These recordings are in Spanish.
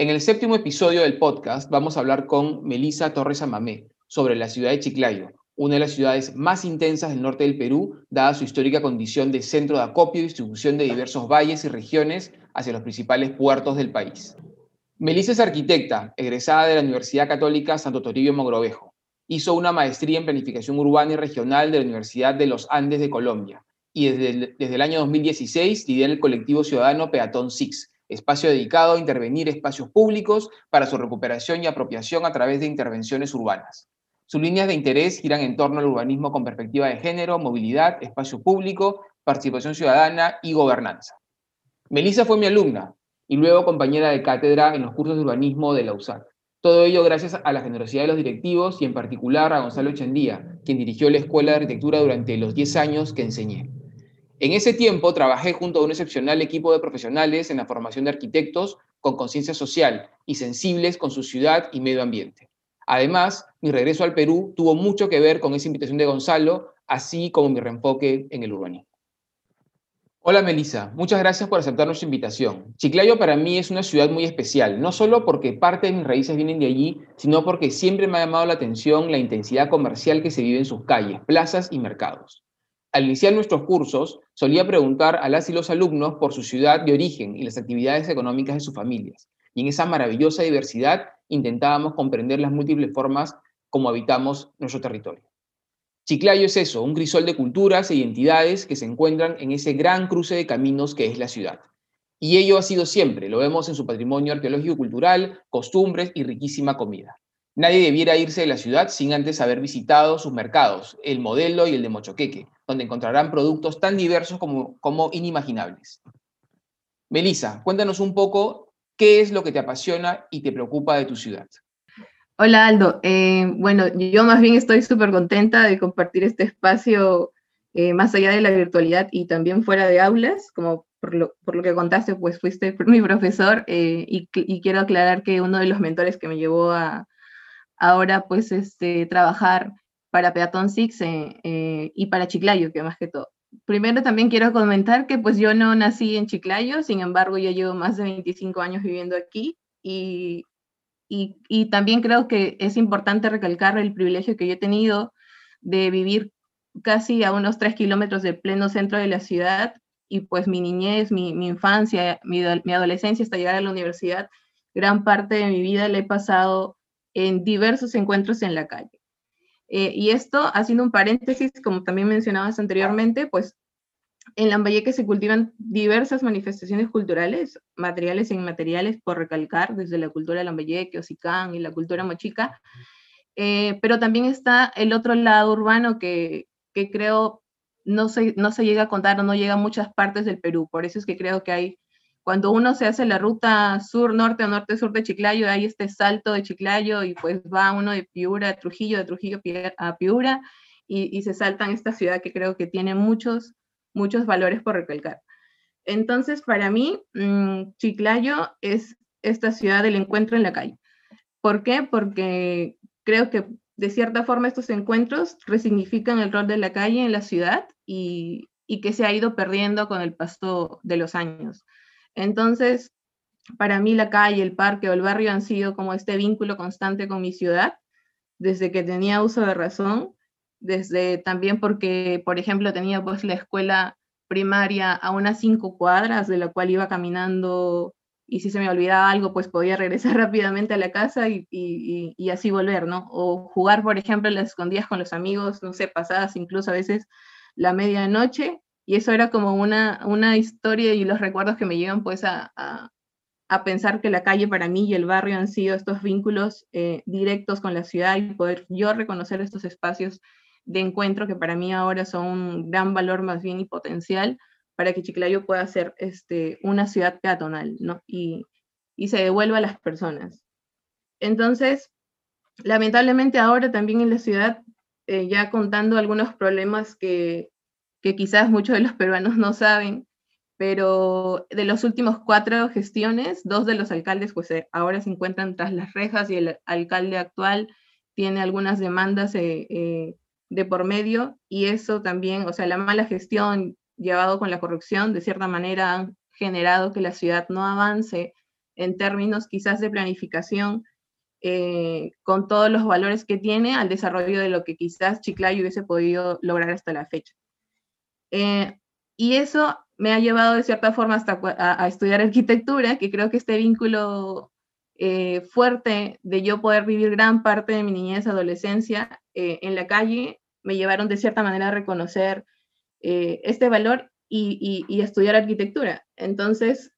En el séptimo episodio del podcast vamos a hablar con Melisa Torres Amamé sobre la ciudad de Chiclayo, una de las ciudades más intensas del norte del Perú, dada su histórica condición de centro de acopio y distribución de diversos valles y regiones hacia los principales puertos del país. Melisa es arquitecta, egresada de la Universidad Católica Santo Toribio Mogrovejo. Hizo una maestría en planificación urbana y regional de la Universidad de los Andes de Colombia y desde el, desde el año 2016 lidera el colectivo ciudadano Peatón Six, espacio dedicado a intervenir espacios públicos para su recuperación y apropiación a través de intervenciones urbanas. Sus líneas de interés giran en torno al urbanismo con perspectiva de género, movilidad, espacio público, participación ciudadana y gobernanza. Melissa fue mi alumna y luego compañera de cátedra en los cursos de urbanismo de la USAC. Todo ello gracias a la generosidad de los directivos y en particular a Gonzalo Chendía, quien dirigió la Escuela de Arquitectura durante los 10 años que enseñé. En ese tiempo trabajé junto a un excepcional equipo de profesionales en la formación de arquitectos con conciencia social y sensibles con su ciudad y medio ambiente. Además, mi regreso al Perú tuvo mucho que ver con esa invitación de Gonzalo, así como mi reenfoque en el urbanismo. Hola Melisa, muchas gracias por aceptar nuestra invitación. Chiclayo para mí es una ciudad muy especial, no solo porque parte de mis raíces vienen de allí, sino porque siempre me ha llamado la atención la intensidad comercial que se vive en sus calles, plazas y mercados. Al iniciar nuestros cursos, solía preguntar a las y los alumnos por su ciudad de origen y las actividades económicas de sus familias. Y en esa maravillosa diversidad intentábamos comprender las múltiples formas como habitamos nuestro territorio. Chiclayo es eso, un crisol de culturas e identidades que se encuentran en ese gran cruce de caminos que es la ciudad. Y ello ha sido siempre, lo vemos en su patrimonio arqueológico cultural, costumbres y riquísima comida. Nadie debiera irse de la ciudad sin antes haber visitado sus mercados, el modelo y el de Mochoqueque, donde encontrarán productos tan diversos como, como inimaginables. Melissa, cuéntanos un poco qué es lo que te apasiona y te preocupa de tu ciudad. Hola Aldo, eh, bueno, yo más bien estoy súper contenta de compartir este espacio eh, más allá de la virtualidad y también fuera de aulas, como por lo, por lo que contaste, pues fuiste mi profesor eh, y, y, quiero aclarar que uno de los mentores que me llevó a ahora pues este, trabajar para Peatón Six eh, eh, y para Chiclayo, que más que todo. Primero también quiero comentar que pues yo no nací en Chiclayo, sin embargo ya llevo más de 25 años viviendo aquí y, y, y también creo que es importante recalcar el privilegio que yo he tenido de vivir casi a unos 3 kilómetros del pleno centro de la ciudad y pues mi niñez, mi, mi infancia, mi, mi adolescencia hasta llegar a la universidad, gran parte de mi vida la he pasado en diversos encuentros en la calle. Eh, y esto, haciendo un paréntesis, como también mencionabas anteriormente, pues en Lambayeque se cultivan diversas manifestaciones culturales, materiales e inmateriales, por recalcar, desde la cultura Lambayeque, Ocicán y la cultura mochica, eh, pero también está el otro lado urbano que, que creo no se, no se llega a contar o no llega a muchas partes del Perú, por eso es que creo que hay cuando uno se hace la ruta sur-norte o norte-sur de Chiclayo, hay este salto de Chiclayo y pues va uno de Piura a Trujillo, de Trujillo a Piura y, y se saltan esta ciudad que creo que tiene muchos, muchos valores por recalcar. Entonces, para mí, mmm, Chiclayo es esta ciudad del encuentro en la calle. ¿Por qué? Porque creo que de cierta forma estos encuentros resignifican el rol de la calle en la ciudad y, y que se ha ido perdiendo con el paso de los años. Entonces, para mí la calle, el parque o el barrio han sido como este vínculo constante con mi ciudad, desde que tenía uso de razón, desde también porque, por ejemplo, tenía pues la escuela primaria a unas cinco cuadras, de la cual iba caminando y si se me olvidaba algo, pues podía regresar rápidamente a la casa y, así volver, ¿no? O jugar, por ejemplo, las escondidas con los amigos, no sé, pasadas incluso a veces la medianoche y eso era como una, una historia y los recuerdos que me llevan pues a, a, pensar que la calle para mí y el barrio han sido estos vínculos eh, directos con la ciudad y poder yo reconocer estos espacios de encuentro que para mí ahora son un gran valor más bien y potencial para que Chiclayo pueda ser este, una ciudad peatonal ¿no? y, y se devuelva a las personas. Entonces, lamentablemente ahora también en la ciudad, eh, ya contando algunos problemas que, que quizás muchos de los peruanos no saben, pero de los últimos cuatro gestiones, dos de los alcaldes pues eh, ahora se encuentran tras las rejas y el alcalde actual tiene algunas demandas eh, eh, de por medio y eso también, o sea, la mala gestión llevado con la corrupción, de cierta manera han generado que la ciudad no avance en términos quizás de planificación con todos los valores que tiene al desarrollo de lo que quizás Chiclayo hubiese podido lograr hasta la fecha. Y eso me ha llevado de cierta forma hasta a, estudiar arquitectura, que creo que este vínculo eh, fuerte de yo poder vivir gran parte de mi niñez, adolescencia eh, en la calle, me llevaron de cierta manera a reconocer eh, este valor y, y, estudiar arquitectura. Entonces,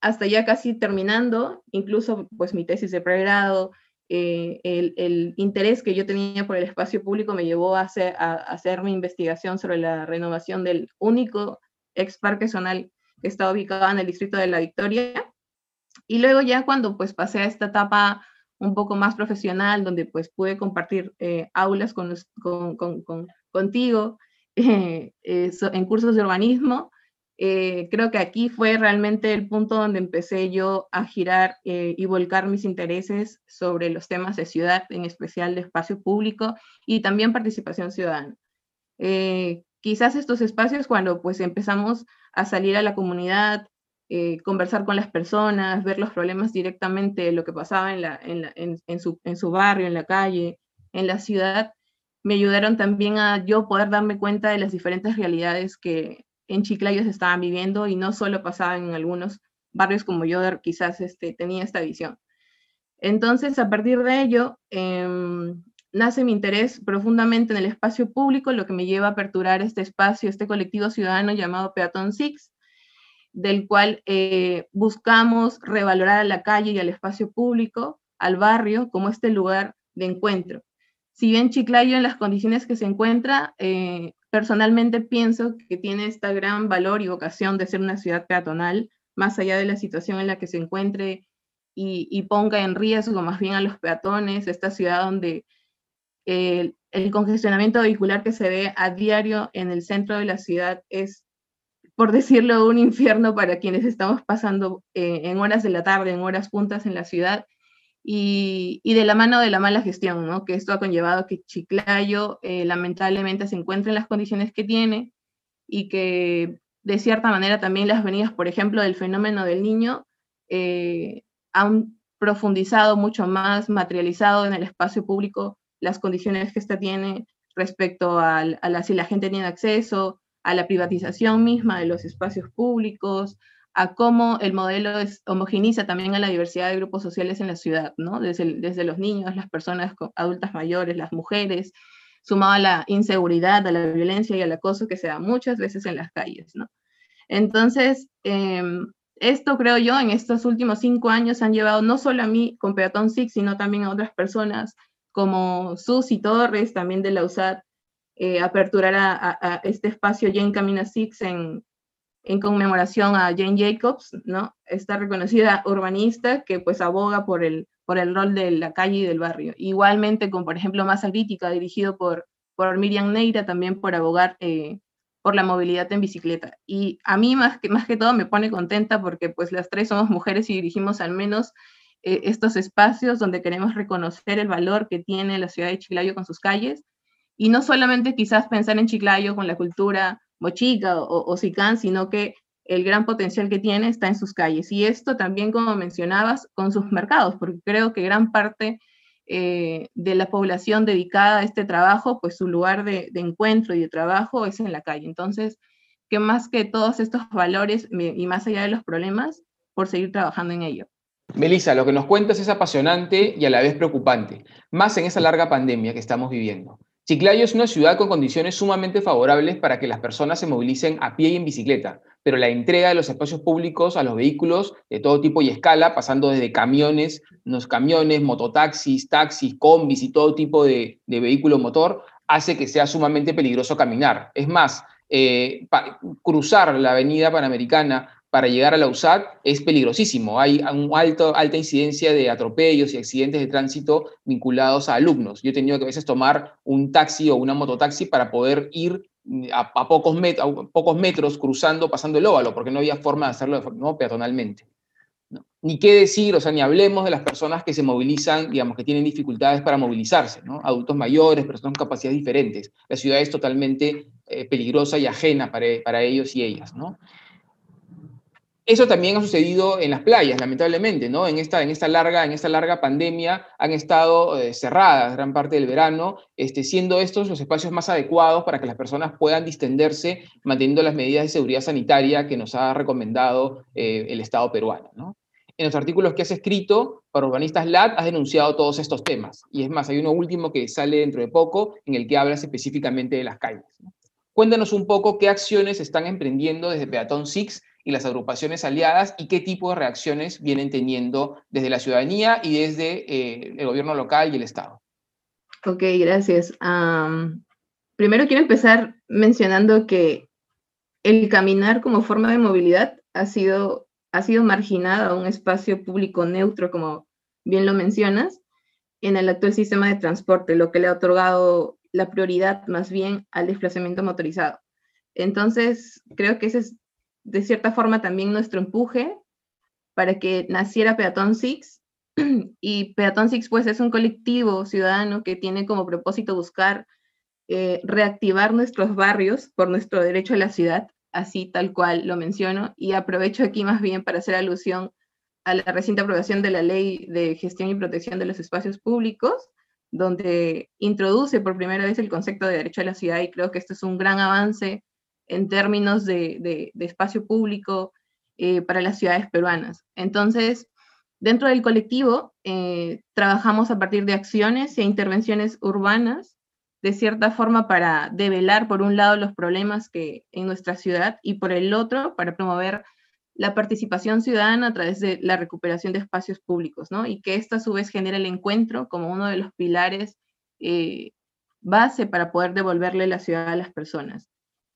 hasta ya casi terminando, incluso pues mi tesis de pregrado, el, el, interés que yo tenía por el espacio público me llevó a hacer, a mi investigación sobre la renovación del único ex parque zonal que está ubicado en el distrito de La Victoria. Y luego ya cuando pues pasé a esta etapa un poco más profesional, donde pues pude compartir eh, aulas con, con, contigo eh, en cursos de urbanismo, eh, creo que aquí fue realmente el punto donde empecé yo a girar y volcar mis intereses sobre los temas de ciudad, en especial de espacio público y también participación ciudadana. Quizás estos espacios cuando pues empezamos a salir a la comunidad, eh, conversar con las personas, ver los problemas directamente, lo que pasaba en, su, en su barrio, en la calle, en la ciudad, me ayudaron también a yo poder darme cuenta de las diferentes realidades que en Chiclayo se estaban viviendo y no solo pasaban en algunos barrios como yo quizás este, tenía esta visión. Entonces, a partir de ello, eh, nace mi interés profundamente en el espacio público, lo que me lleva a aperturar este espacio, este colectivo ciudadano llamado Peatón Six, del cual eh, buscamos revalorar a la calle y al espacio público, al barrio, como este lugar de encuentro. Si bien Chiclayo en las condiciones que se encuentra, eh, personalmente pienso que tiene esta gran valor y vocación de ser una ciudad peatonal, más allá de la situación en la que se encuentre y, ponga en riesgo más bien a los peatones, esta ciudad donde el, congestionamiento vehicular que se ve a diario en el centro de la ciudad es, por decirlo, un infierno para quienes estamos pasando eh, en horas de la tarde, en horas puntas en la ciudad, y, de la mano de la mala gestión, ¿no? que esto ha conllevado que Chiclayo eh, lamentablemente se encuentre en las condiciones que tiene y que de cierta manera también las venidas, por ejemplo, del fenómeno del niño, eh, han profundizado mucho más, materializado en el espacio público las condiciones que ésta tiene respecto a, la, si la gente tiene acceso, a la privatización misma de los espacios públicos, a cómo el modelo es, homogeniza también a la diversidad de grupos sociales en la ciudad, ¿no? Desde, los niños, las personas adultas mayores, las mujeres, sumado a la inseguridad, a la violencia y al acoso que se da muchas veces en las calles, ¿no? Entonces, em, esto creo yo, en estos últimos cinco años han llevado no solo a mí con Peatón Six, sino también a otras personas como Susi Torres, también de la USAD, eh, aperturar este espacio Jane Camina Six en, en, conmemoración a Jane Jacobs, ¿no? Esta reconocida urbanista que pues aboga por el, por el rol de la calle y del barrio. Igualmente con, por ejemplo, Masa Crítica, dirigido por, por Miriam Neira, también por abogar eh, por la movilidad en bicicleta. Y a mí más que, más que todo me pone contenta porque pues las tres somos mujeres y dirigimos al menos eh, estos espacios donde queremos reconocer el valor que tiene la ciudad de Chiclayo con sus calles y no solamente quizás pensar en Chiclayo con la cultura mochica o, o sicán, sino que el gran potencial que tiene está en sus calles. Y esto también, como mencionabas, con sus mercados, porque creo que gran parte eh, de la población dedicada a este trabajo, pues su lugar de, encuentro y de trabajo es en la calle. Entonces, que más que todos estos valores y más allá de los problemas, por seguir trabajando en ello. Melissa, lo que nos cuentas es apasionante y a la vez preocupante, más en esa larga pandemia que estamos viviendo. Chiclayo es una ciudad con condiciones sumamente favorables para que las personas se movilicen a pie y en bicicleta, pero la entrega de los espacios públicos a los vehículos de todo tipo y escala, pasando desde camiones, los camiones, mototaxis, taxis, combis y todo tipo de, vehículo motor, hace que sea sumamente peligroso caminar. Es más, eh, cruzar la avenida Panamericana para llegar a la USAD es peligrosísimo. Hay una alta incidencia de atropellos y accidentes de tránsito vinculados a alumnos. Yo he tenido que a veces tomar un taxi o una mototaxi para poder ir a, pocos, pocos, metros cruzando, pasando el óvalo, porque no había forma de hacerlo ¿no? peatonalmente. Ni qué decir, o sea, ni hablemos de las personas que se movilizan, digamos, que tienen dificultades para movilizarse, ¿no? Adultos mayores, personas con capacidades diferentes. La ciudad es totalmente eh, peligrosa y ajena para, para ellos y ellas, ¿no? Eso también ha sucedido en las playas, lamentablemente, ¿no? En esta, en esta, larga, en esta larga pandemia han estado eh, cerradas gran parte del verano, este, siendo estos los espacios más adecuados para que las personas puedan distenderse manteniendo las medidas de seguridad sanitaria que nos ha recomendado eh, el Estado peruano, ¿no? En los artículos que has escrito para Urbanistas LAT has denunciado todos estos temas. Y es más, hay uno último que sale dentro de poco en el que hablas específicamente de las calles. Cuéntanos un poco qué acciones están emprendiendo desde Peatón Six y las agrupaciones aliadas y qué tipo de reacciones vienen teniendo desde la ciudadanía y desde eh, el gobierno local y el Estado. Ok, gracias. primero quiero empezar mencionando que el caminar como forma de movilidad ha sido, ha sido marginado a un espacio público neutro, como bien lo mencionas, en el actual sistema de transporte, lo que le ha otorgado la prioridad más bien al desplazamiento motorizado. Entonces, creo que ese es de cierta forma también nuestro empuje para que naciera Peatón Six. Y Peatón Six pues es un colectivo ciudadano que tiene como propósito buscar eh, reactivar nuestros barrios por nuestro derecho a la ciudad, así tal cual lo menciono. Y aprovecho aquí más bien para hacer alusión a la reciente aprobación de la Ley de Gestión y Protección de los Espacios Públicos, donde introduce por primera vez el concepto de derecho a la ciudad y creo que esto es un gran avance en términos de, espacio público eh, para las ciudades peruanas. Entonces, dentro del colectivo, eh, trabajamos a partir de acciones e intervenciones urbanas, de cierta forma para develar, por un lado, los problemas que en nuestra ciudad y por el otro, para promover la participación ciudadana a través de la recuperación de espacios públicos, ¿no? Y que esto a su vez genera el encuentro como uno de los pilares eh, base para poder devolverle la ciudad a las personas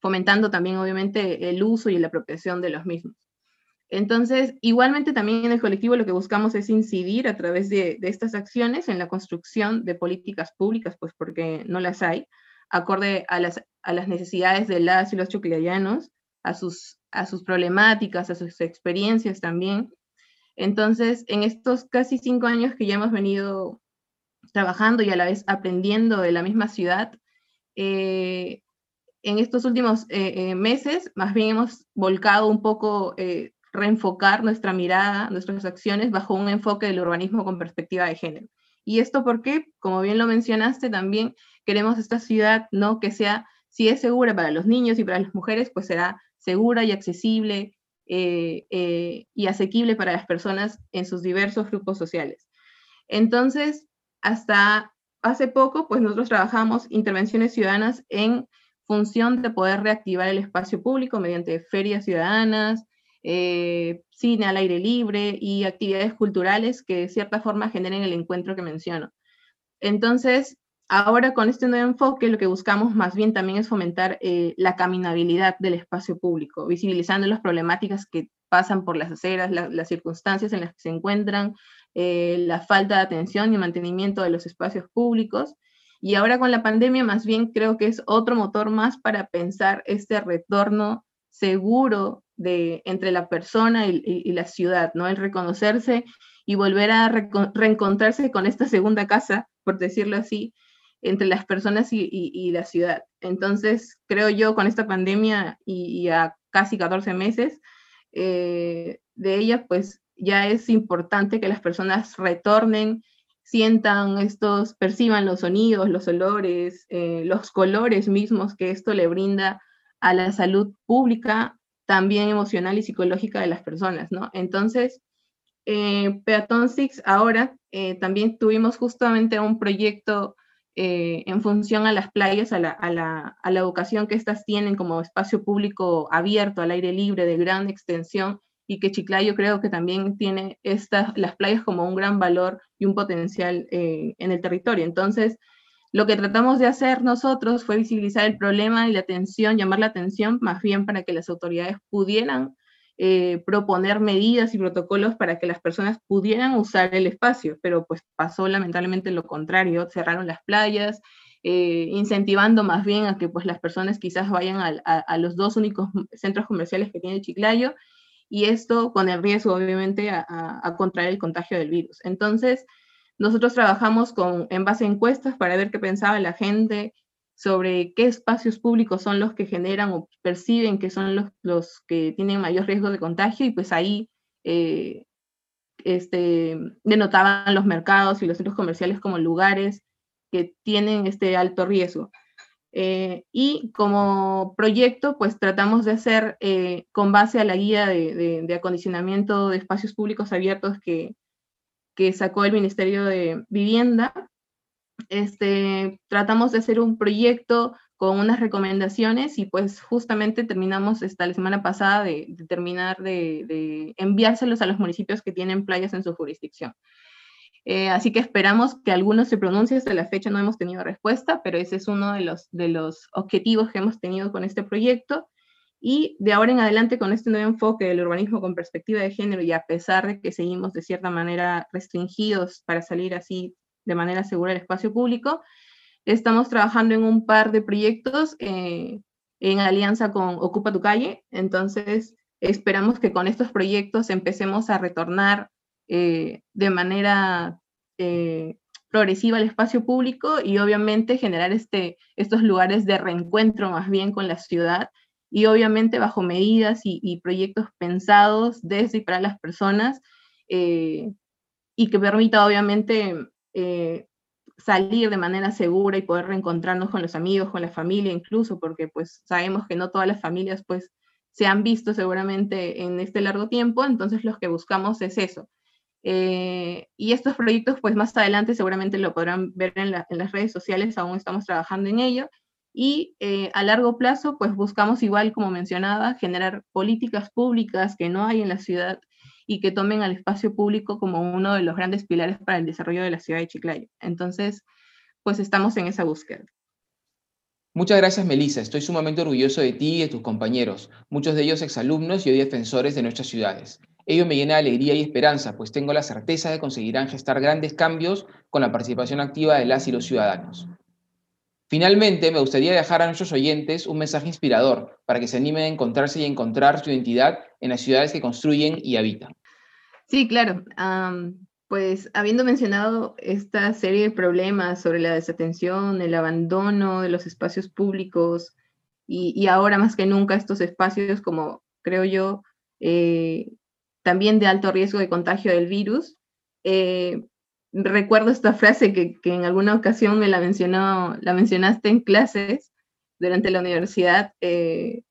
fomentando también obviamente el uso y la apropiación de los mismos. Entonces, igualmente también en el colectivo lo que buscamos es incidir a través de, estas acciones en la construcción de políticas públicas, pues porque no las hay, acorde a las, a las necesidades de las y los chuclayanos, a sus, a sus problemáticas, a sus experiencias también. Entonces, en estos casi cinco años que ya hemos venido trabajando y a la vez aprendiendo de la misma ciudad, eh, en estos últimos eh, eh, meses, más bien hemos volcado un poco, eh, reenfocar nuestra mirada, nuestras acciones bajo un enfoque del urbanismo con perspectiva de género. Y esto porque, como bien lo mencionaste, también queremos esta ciudad, ¿no? Que sea, si es segura para los niños y para las mujeres, pues será segura y accesible y asequible para las personas en sus diversos grupos sociales. Entonces, hasta hace poco, pues nosotros trabajamos intervenciones ciudadanas en función de poder reactivar el espacio público mediante ferias ciudadanas, eh, cine al aire libre y actividades culturales que de cierta forma generen el encuentro que menciono. Entonces, ahora con este nuevo enfoque, lo que buscamos más bien también es fomentar eh, la caminabilidad del espacio público, visibilizando las problemáticas que pasan por las aceras, las circunstancias en las que se encuentran, eh, la falta de atención y mantenimiento de los espacios públicos y ahora con la pandemia más bien creo que es otro motor más para pensar este retorno seguro de, entre la persona y, la ciudad, ¿no? El reconocerse y volver a reencontrarse con esta segunda casa, por decirlo así, entre las personas y, la ciudad. Entonces, creo yo con esta pandemia y, a casi 14 meses eh, de ella, pues ya es importante que las personas retornen sientan estos, perciban los sonidos, los olores, eh, los colores mismos que esto le brinda a la salud pública, también emocional y psicológica de las personas, ¿no? Entonces, eh, Peatón Six ahora eh, también tuvimos justamente un proyecto en función a las playas, a la, a, la, a la educación que estas tienen como espacio público abierto, al aire libre, de gran extensión, y que Chiclayo creo que también tiene estas, las playas como un gran valor y un potencial eh, en el territorio. Entonces, lo que tratamos de hacer nosotros fue visibilizar el problema y la atención, llamar la atención más bien para que las autoridades pudieran eh, proponer medidas y protocolos para que las personas pudieran usar el espacio, pero pues pasó lamentablemente lo contrario, cerraron las playas, eh, incentivando más bien a que pues las personas quizás vayan a, los dos únicos centros comerciales que tiene Chiclayo, y esto con el riesgo obviamente a, contraer el contagio del virus. Entonces, nosotros trabajamos con, en base a encuestas para ver qué pensaba la gente, sobre qué espacios públicos son los que generan o perciben que son los, los que tienen mayor riesgo de contagio y pues ahí eh, este, denotaban los mercados y los centros comerciales como lugares que tienen este alto riesgo. Eh, y como proyecto, pues tratamos de hacer eh, con base a la guía de, de, acondicionamiento de espacios públicos abiertos que, sacó el Ministerio de Vivienda, este, tratamos de hacer un proyecto con unas recomendaciones y pues justamente terminamos esta, semana pasada de, terminar de, enviárselos a los municipios que tienen playas en su jurisdicción. Eh, así que esperamos que algunos se pronuncien. Hasta la fecha no hemos tenido respuesta, pero ese es uno de los, de los objetivos que hemos tenido con este proyecto. Y de ahora en adelante, con este nuevo enfoque del urbanismo con perspectiva de género, y a pesar de que seguimos de cierta manera restringidos para salir así de manera segura el espacio público. Estamos trabajando en un par de proyectos eh, en alianza con Ocupa tu calle, entonces esperamos que con estos proyectos empecemos a retornar eh, de manera eh, progresiva al espacio público y obviamente generar este, estos lugares de reencuentro más bien con la ciudad y obviamente bajo medidas y, proyectos pensados desde y para las personas y que permita obviamente eh, salir de manera segura y poder reencontrarnos con los amigos, con la familia incluso, porque pues sabemos que no todas las familias pues se han visto seguramente en este largo tiempo, entonces lo que buscamos es eso. Eh, y estos proyectos pues más adelante seguramente lo podrán ver en, las redes sociales, aún estamos trabajando en ello. Y eh, a largo plazo pues buscamos igual como mencionaba, generar políticas públicas que no hay en la ciudad y que tomen al espacio público como uno de los grandes pilares para el desarrollo de la ciudad de Chiclayo. Entonces, pues estamos en esa búsqueda. Muchas gracias, Melissa. Estoy sumamente orgulloso de ti y de tus compañeros, muchos de ellos exalumnos y hoy defensores de nuestras ciudades. Ello me llena de alegría y esperanza, pues tengo la certeza de conseguirán gestar grandes cambios con la participación activa de las y los ciudadanos. Finalmente, me gustaría dejar a nuestros oyentes un mensaje inspirador para que se animen a encontrarse y encontrar su identidad en las ciudades que construyen y habitan. Sí, claro. pues habiendo mencionado esta serie de problemas sobre la desatención, el abandono de los espacios públicos y, ahora más que nunca estos espacios como creo yo eh, también de alto riesgo de contagio del virus, eh, recuerdo esta frase que, en alguna ocasión me la mencionó, la mencionaste en clases durante la universidad, eh,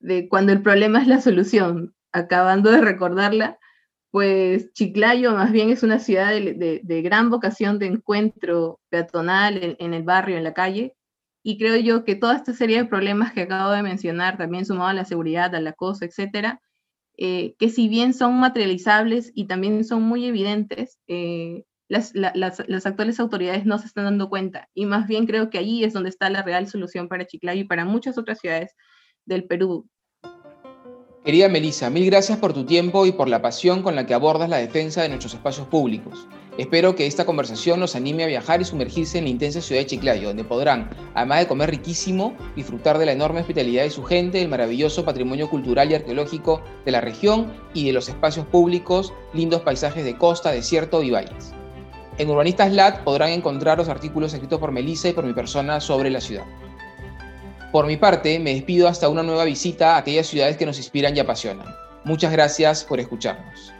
de cuando el problema es la solución. Acabando de recordarla, pues Chiclayo más bien es una ciudad de, gran vocación de encuentro peatonal en, el barrio, en la calle, y creo yo que toda esta serie de problemas que acabo de mencionar, también sumado a la seguridad, al acoso, etcétera, eh, que si bien son materializables y también son muy evidentes, eh, las, las, actuales autoridades no se están dando cuenta. Y más bien creo que allí es donde está la real solución para Chiclayo y para muchas otras ciudades del Perú. Querida Melissa, mil gracias por tu tiempo y por la pasión con la que abordas la defensa de nuestros espacios públicos. Espero que esta conversación nos anime a viajar y sumergirse en la intensa ciudad de Chiclayo, donde podrán, además de comer riquísimo, disfrutar de la enorme hospitalidad de su gente, el maravilloso patrimonio cultural y arqueológico de la región y de los espacios públicos, lindos paisajes de costa, desierto y valles. En Urbanistas Lat podrán encontrar los artículos escritos por Melissa y por mi persona sobre la ciudad. Por mi parte, me despido hasta una nueva visita a aquellas ciudades que nos inspiran y apasionan. Muchas gracias por escucharnos.